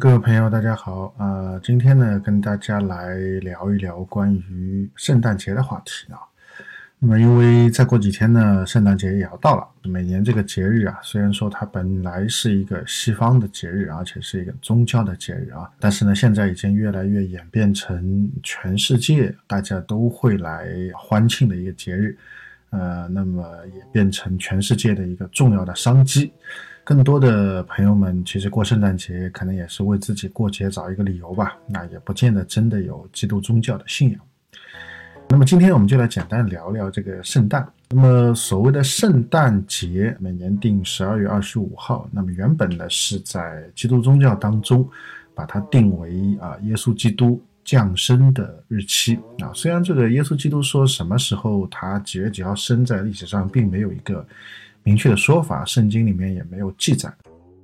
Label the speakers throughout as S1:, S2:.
S1: 各位朋友，大家好啊！今天呢，跟大家来聊一聊关于圣诞节的话题啊。那么，因为再过几天呢，圣诞节也要到了。每年这个节日啊，虽然说它本来是一个西方的节日，而且是一个宗教的节日啊，但是呢，现在已经越来越演变成全世界大家都会来欢庆的一个节日。呃，那么也变成全世界的一个重要的商机。更多的朋友们其实过圣诞节，可能也是为自己过节找一个理由吧。那也不见得真的有基督宗教的信仰。那么今天我们就来简单聊聊这个圣诞。那么所谓的圣诞节，每年定十二月二十五号。那么原本呢是在基督宗教当中，把它定为啊耶稣基督降生的日期啊。虽然这个耶稣基督说什么时候他几月几号生，在历史上并没有一个明确的说法，圣经里面也没有记载。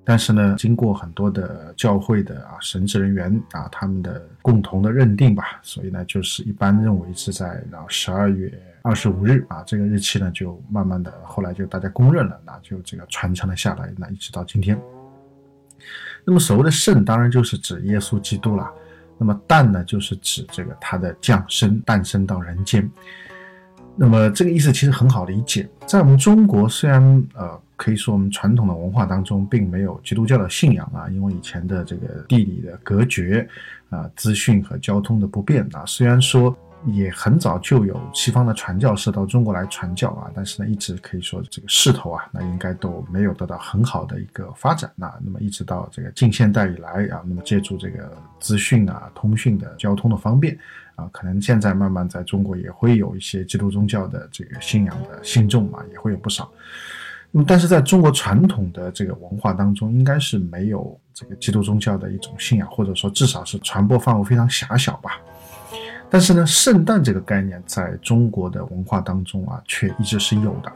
S1: 但是呢，经过很多的教会的啊神职人员啊他们的共同的认定吧，所以呢，就是一般认为是在啊十二月二十五日啊这个日期呢，就慢慢的后来就大家公认了，那就这个传承了下来，那一直到今天。那么所谓的圣，当然就是指耶稣基督了。那么诞呢，就是指这个他的降生，诞生到人间。那么这个意思其实很好理解，在我们中国虽然呃。可以说，我们传统的文化当中并没有基督教的信仰啊，因为以前的这个地理的隔绝啊，资讯和交通的不便啊。虽然说也很早就有西方的传教士到中国来传教啊，但是呢，一直可以说这个势头啊，那应该都没有得到很好的一个发展。那那么一直到这个近现代以来啊，那么借助这个资讯啊、通讯的交通的方便啊，可能现在慢慢在中国也会有一些基督宗教的这个信仰的信众嘛，也会有不少。那么，但是在中国传统的这个文化当中，应该是没有这个基督宗教的一种信仰，或者说至少是传播范围非常狭小吧。但是呢，圣诞这个概念在中国的文化当中啊，却一直是有的。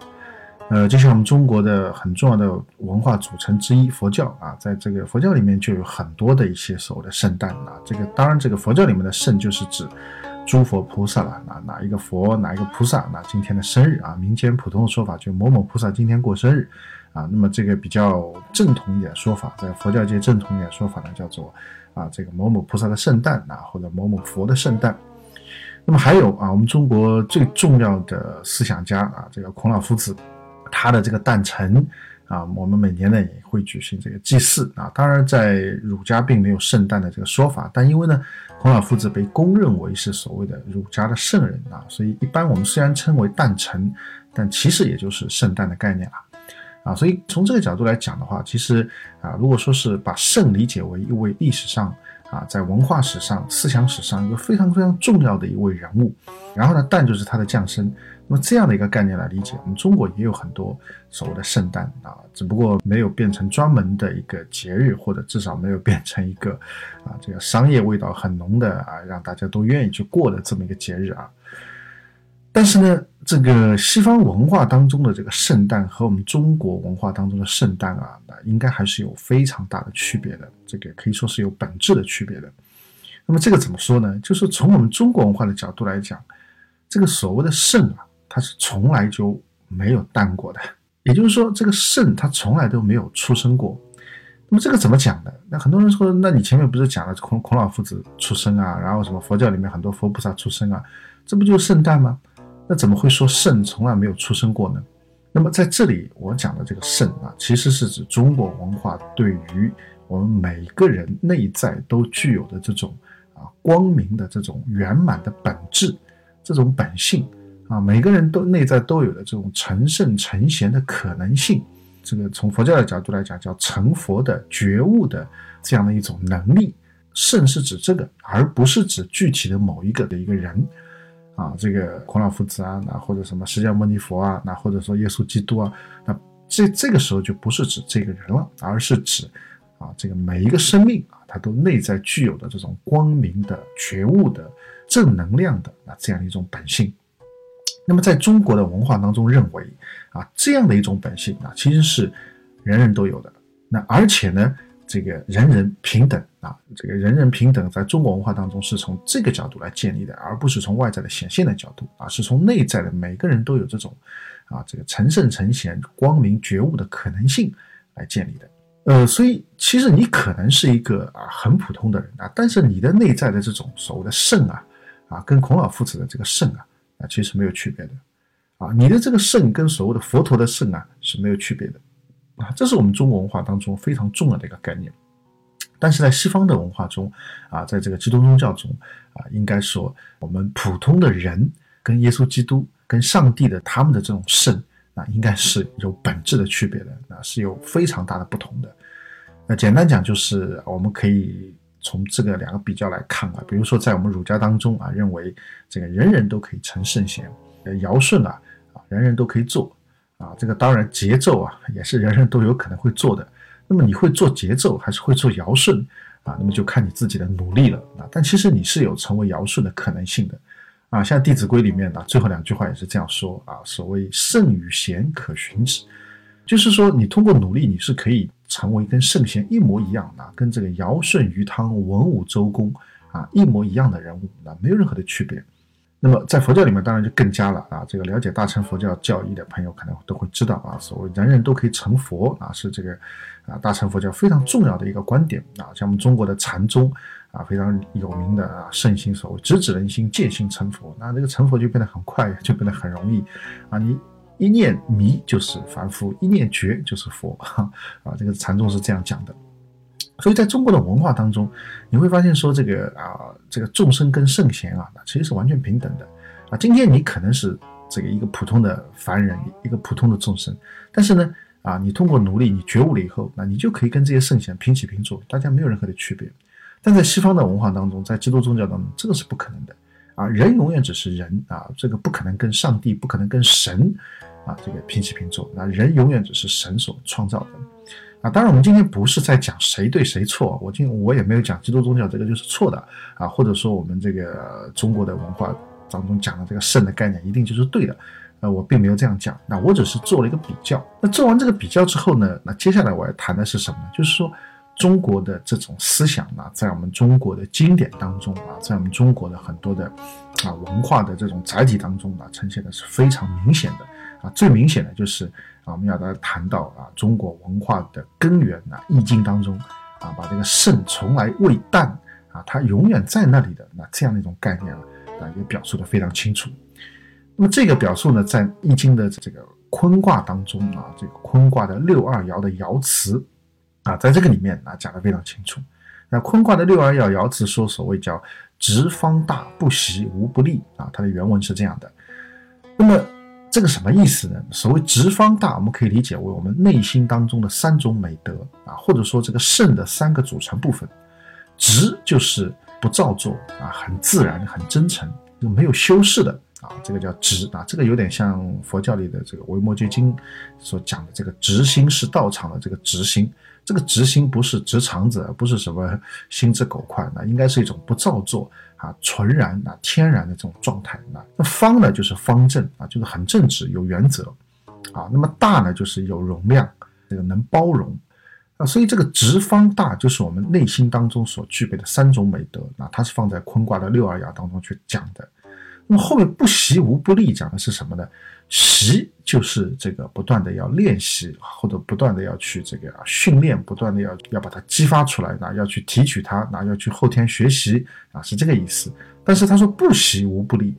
S1: 呃，就像我们中国的很重要的文化组成之一佛教啊，在这个佛教里面就有很多的一些所谓的圣诞啊。这个当然，这个佛教里面的圣就是指。诸佛菩萨了，哪哪一个佛，哪一个菩萨，那今天的生日啊，民间普通的说法就某某菩萨今天过生日，啊，那么这个比较正统一点说法，在佛教界正统一点说法呢，叫做啊这个某某菩萨的圣诞啊，或者某某佛的圣诞。那么还有啊，我们中国最重要的思想家啊，这个孔老夫子，他的这个诞辰。啊，我们每年呢也会举行这个祭祀啊。当然，在儒家并没有圣诞的这个说法，但因为呢，孔老夫子被公认为是所谓的儒家的圣人啊，所以一般我们虽然称为诞辰，但其实也就是圣诞的概念了啊。所以从这个角度来讲的话，其实啊，如果说是把圣理解为一位历史上啊，在文化史上、思想史上一个非常非常重要的一位人物，然后呢，诞就是他的降生。那么这样的一个概念来理解，我们中国也有很多所谓的圣诞啊，只不过没有变成专门的一个节日，或者至少没有变成一个啊这个商业味道很浓的啊让大家都愿意去过的这么一个节日啊。但是呢，这个西方文化当中的这个圣诞和我们中国文化当中的圣诞啊，那应该还是有非常大的区别的，这个可以说是有本质的区别的。那么这个怎么说呢？就是从我们中国文化的角度来讲，这个所谓的圣啊。它是从来就没有诞过的，也就是说，这个圣他从来都没有出生过。那么这个怎么讲呢？那很多人说，那你前面不是讲了孔孔老夫子出生啊，然后什么佛教里面很多佛菩萨出生啊，这不就是圣诞吗？那怎么会说圣从来没有出生过呢？那么在这里我讲的这个圣啊，其实是指中国文化对于我们每个人内在都具有的这种啊光明的这种圆满的本质，这种本性。啊，每个人都内在都有的这种成圣成贤的可能性，这个从佛教的角度来讲，叫成佛的觉悟的这样的一种能力。圣是指这个，而不是指具体的某一个的一个人。啊，这个孔老夫子啊，那或者什么释迦牟尼佛啊，那或者说耶稣基督啊，那这这个时候就不是指这个人了，而是指啊，这个每一个生命啊，它都内在具有的这种光明的觉悟的正能量的啊这样一种本性。那么，在中国的文化当中，认为啊，这样的一种本性啊，其实是人人都有的。那而且呢，这个人人平等啊，这个人人平等，在中国文化当中是从这个角度来建立的，而不是从外在的显现的角度啊，是从内在的每个人都有这种啊，这个成圣成贤、光明觉悟的可能性来建立的。呃，所以其实你可能是一个啊很普通的人啊，但是你的内在的这种所谓的圣啊，啊，跟孔老夫子的这个圣啊，啊，其实没有区别的，啊，你的这个圣跟所谓的佛陀的圣啊是没有区别的，啊，这是我们中国文化当中非常重要的一个概念，但是在西方的文化中，啊，在这个基督宗教中，啊，应该说我们普通的人跟耶稣基督跟上帝的他们的这种圣。那应该是有本质的区别的，那是有非常大的不同的。那简单讲，就是我们可以从这个两个比较来看啊，比如说在我们儒家当中啊，认为这个人人都可以成圣贤，尧舜啊啊，人人都可以做啊。这个当然节奏啊，也是人人都有可能会做的。那么你会做节奏，还是会做尧舜啊？那么就看你自己的努力了啊。但其实你是有成为尧舜的可能性的。啊，像《弟子规》里面的最后两句话也是这样说啊，所谓“圣与贤，可循之”，就是说你通过努力，你是可以成为跟圣贤一模一样的，跟这个尧舜禹汤文武周公啊一模一样的人物，那没有任何的区别。那么在佛教里面，当然就更加了啊，这个了解大乘佛教教义的朋友可能都会知道啊，所谓人人都可以成佛啊，是这个啊大乘佛教非常重要的一个观点啊，像我们中国的禅宗。啊，非常有名的啊，圣心所谓直指人心，见心成佛。那这个成佛就变得很快，就变得很容易啊！你一念迷就是凡夫，一念觉就是佛啊！这个禅宗是这样讲的。所以在中国的文化当中，你会发现说这个啊，这个众生跟圣贤啊，其实是完全平等的啊。今天你可能是这个一个普通的凡人，一个普通的众生，但是呢啊，你通过努力，你觉悟了以后，那你就可以跟这些圣贤平起平坐，大家没有任何的区别。但在西方的文化当中，在基督宗教当中，这个是不可能的啊！人永远只是人啊，这个不可能跟上帝，不可能跟神啊，这个平起平坐。那人永远只是神所创造的啊！当然，我们今天不是在讲谁对谁错，我今我也没有讲基督宗教这个就是错的啊，或者说我们这个中国的文化当中讲的这个圣的概念一定就是对的，呃，我并没有这样讲。那我只是做了一个比较。那做完这个比较之后呢，那接下来我要谈的是什么呢？就是说。中国的这种思想呢，在我们中国的经典当中啊，在我们中国的很多的啊文化的这种载体当中呢，呈现的是非常明显的啊。最明显的就是啊，我们要来谈到啊，中国文化的根源啊，《易经》当中啊，把这个肾从来未旦啊，它永远在那里的那这样的一种概念啊，啊，也表述的非常清楚。那么这个表述呢，在《易经》的这个坤卦当中啊，这个坤卦的六二爻的爻辞。啊，在这个里面啊讲的非常清楚。那坤卦的六二爻爻辞说，所谓叫“直方大，不习无不利”啊，它的原文是这样的。那么这个什么意思呢？所谓“直方大”，我们可以理解为我们内心当中的三种美德啊，或者说这个肾的三个组成部分。直就是不造作啊，很自然、很真诚，就没有修饰的啊，这个叫直啊。这个有点像佛教里的这个《维摩诘经》所讲的这个“直心是道场”的这个直心。这个直心不是直肠子，不是什么心直口快，那应该是一种不造作啊、纯然啊、天然的这种状态。那那方呢，就是方正啊，就是很正直、有原则啊。那么大呢，就是有容量，这个能包容啊。所以这个直方大就是我们内心当中所具备的三种美德。那它是放在坤卦的六二爻当中去讲的。那么后面不习无不利讲的是什么呢？习就是这个不断的要练习，或者不断的要去这个训练，不断的要要把它激发出来，那要去提取它，那要去后天学习啊，是这个意思。但是他说不习无不利，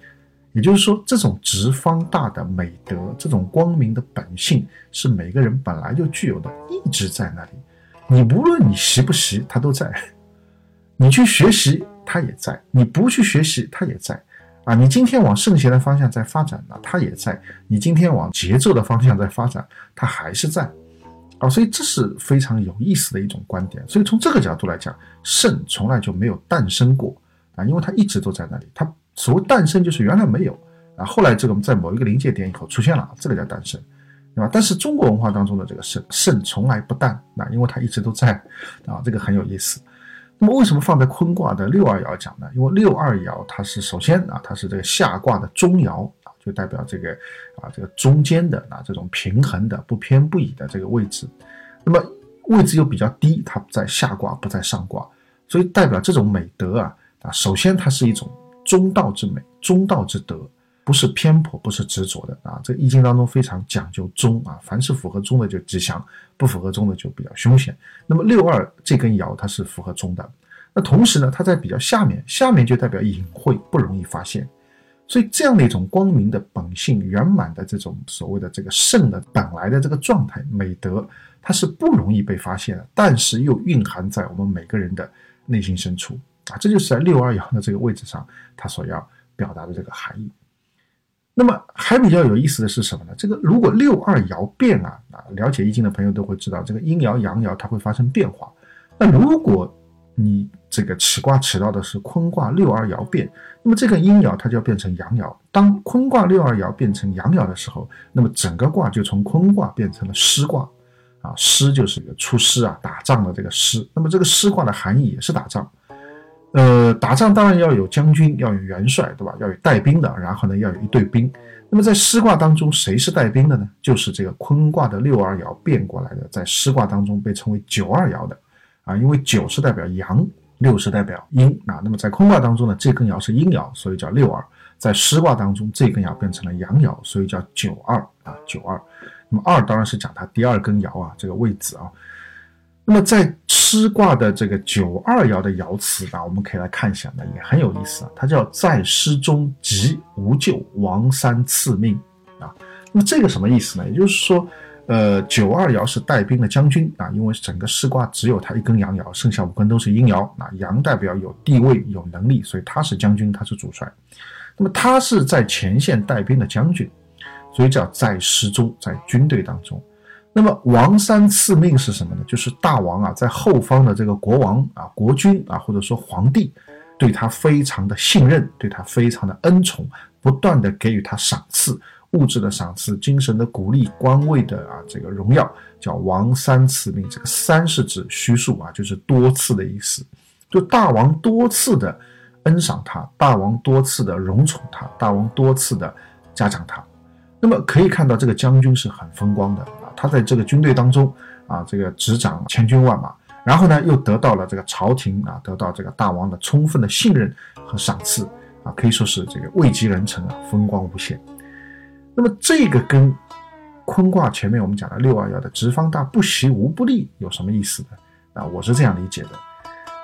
S1: 也就是说这种直方大的美德，这种光明的本性是每个人本来就具有的，一直在那里。你无论你习不习，他都在；你去学习，他也在；你不去学习，他也在。啊，你今天往圣贤的方向在发展呢，他也在；你今天往节奏的方向在发展，他还是在。啊，所以这是非常有意思的一种观点。所以从这个角度来讲，圣从来就没有诞生过啊，因为它一直都在那里。它所谓诞生，就是原来没有啊，后来这个在某一个临界点以后出现了，这个叫诞生，对吧？但是中国文化当中的这个圣，圣从来不诞，那因为它一直都在啊，这个很有意思。那么为什么放在坤卦的六二爻讲呢？因为六二爻它是首先啊，它是这个下卦的中爻啊，就代表这个啊这个中间的啊这种平衡的不偏不倚的这个位置。那么位置又比较低，它在下卦不在上卦，所以代表这种美德啊啊，首先它是一种中道之美，中道之德不是偏颇，不是执着的啊。这《易经》当中非常讲究中啊，凡是符合中的就吉祥，不符合中的就比较凶险。那么六二这根爻它是符合中的，那同时呢，它在比较下面，下面就代表隐晦，不容易发现。所以这样的一种光明的本性、圆满的这种所谓的这个圣的本来的这个状态、美德，它是不容易被发现的，但是又蕴含在我们每个人的内心深处啊，这就是在六二爻的这个位置上，它所要表达的这个含义。那么还比较有意思的是什么呢？这个如果六二爻变啊啊，了解易经的朋友都会知道，这个阴爻阳爻它会发生变化。那如果你这个起卦起到的是坤卦六二爻变，那么这个阴爻它就要变成阳爻。当坤卦六二爻变成阳爻的时候，那么整个卦就从坤卦变成了师卦，啊，师就是一个出师啊，打仗的这个师。那么这个师卦的含义也是打仗，呃，打仗当然要有将军，要有元帅，对吧？要有带兵的，然后呢要有一队兵。那么在师卦当中，谁是带兵的呢？就是这个坤卦的六二爻变过来的，在师卦当中被称为九二爻的。啊，因为九是代表阳，六是代表阴啊。那么在坤卦当中呢，这根爻是阴爻，所以叫六二；在师卦当中，这根爻变成了阳爻，所以叫九二啊，九二。那么二当然是讲它第二根爻啊，这个位置啊。那么在师卦的这个九二爻的爻辞啊，我们可以来看一下呢，也很有意思啊。它叫在师中吉无咎，王三赐命啊。那么这个什么意思呢？也就是说。呃，九二爻是带兵的将军啊，因为整个师卦只有他一根阳爻，剩下五根都是阴爻。啊阳代表有地位、有能力，所以他是将军，他是主帅。那么他是在前线带兵的将军，所以叫在师中，在军队当中。那么王三赐命是什么呢？就是大王啊，在后方的这个国王啊、国君啊，或者说皇帝，对他非常的信任，对他非常的恩宠，不断的给予他赏赐。物质的赏赐、精神的鼓励、官位的啊这个荣耀，叫王三赐命。这个三是指虚数啊，就是多次的意思。就大王多次的恩赏他，大王多次的荣宠他，大王多次的嘉奖他。那么可以看到，这个将军是很风光的。他在这个军队当中啊，这个执掌千军万马，然后呢又得到了这个朝廷啊，得到这个大王的充分的信任和赏赐啊，可以说是这个位极人臣啊，风光无限。那么这个跟坤卦前面我们讲的六二幺的直方大不习无不利有什么意思呢？啊，我是这样理解的。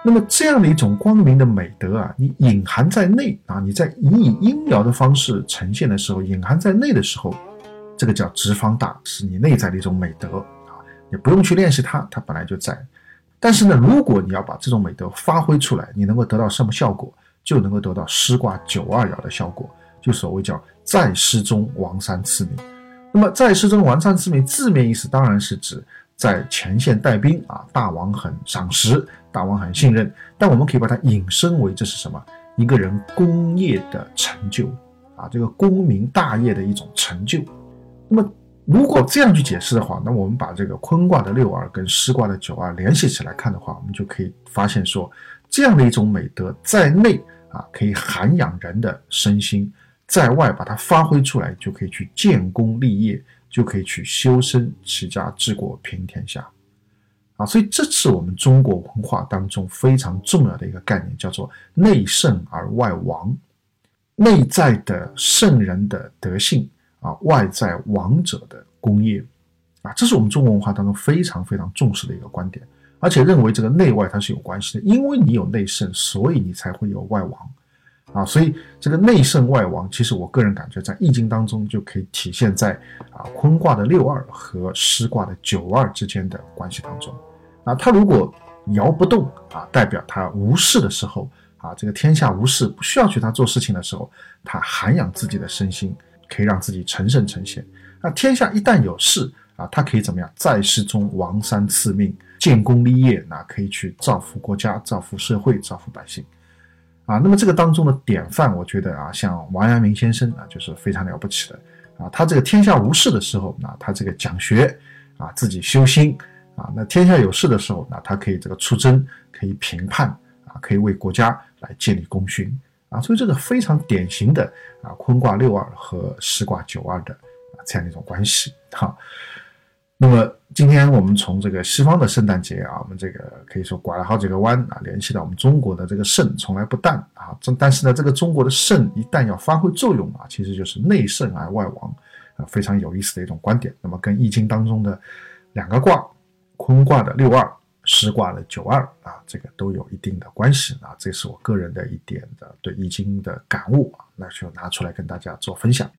S1: 那么这样的一种光明的美德啊，你隐含在内啊，你在以以阴爻的方式呈现的时候，隐含在内的时候，这个叫直方大，是你内在的一种美德啊，你不用去练习它，它本来就在。但是呢，如果你要把这种美德发挥出来，你能够得到什么效果？就能够得到师卦九二爻的效果。就所谓叫在师中王三赐名，那么在师中王三赐名字面意思当然是指在前线带兵啊，大王很赏识，大王很信任。但我们可以把它引申为这是什么？一个人功业的成就啊，这个功名大业的一种成就。那么如果这样去解释的话，那我们把这个坤卦的六二跟师卦的九二联系起来看的话，我们就可以发现说，这样的一种美德在内啊，可以涵养人的身心。在外把它发挥出来，就可以去建功立业，就可以去修身齐家治国平天下，啊，所以这是我们中国文化当中非常重要的一个概念，叫做内圣而外王，内在的圣人的德性啊，外在王者的功业，啊，这是我们中国文化当中非常非常重视的一个观点，而且认为这个内外它是有关系的，因为你有内圣，所以你才会有外王。啊，所以这个内圣外王，其实我个人感觉在易经当中就可以体现在啊坤卦的六二和师卦的九二之间的关系当中。啊，他如果摇不动啊，代表他无事的时候啊，这个天下无事，不需要去他做事情的时候，他涵养自己的身心，可以让自己成圣成贤。那天下一旦有事啊，他可以怎么样？在世中王三赐命，建功立业，那可以去造福国家，造福社会，造福百姓。啊，那么这个当中的典范，我觉得啊，像王阳明先生啊，就是非常了不起的啊。他这个天下无事的时候，那他这个讲学啊，自己修心啊；那天下有事的时候，那他可以这个出征，可以评判啊，可以为国家来建立功勋啊。所以这个非常典型的啊，坤卦六二和十卦九二的啊这样的一种关系哈。那么今天我们从这个西方的圣诞节啊，我们这个可以说拐了好几个弯啊，联系到我们中国的这个肾从来不淡啊。这但是呢，这个中国的肾一旦要发挥作用啊，其实就是内圣而外王啊，非常有意思的一种观点。那么跟易经当中的两个卦，坤卦的六二，师卦的九二啊，这个都有一定的关系啊。这是我个人的一点的对易经的感悟啊，那就拿出来跟大家做分享。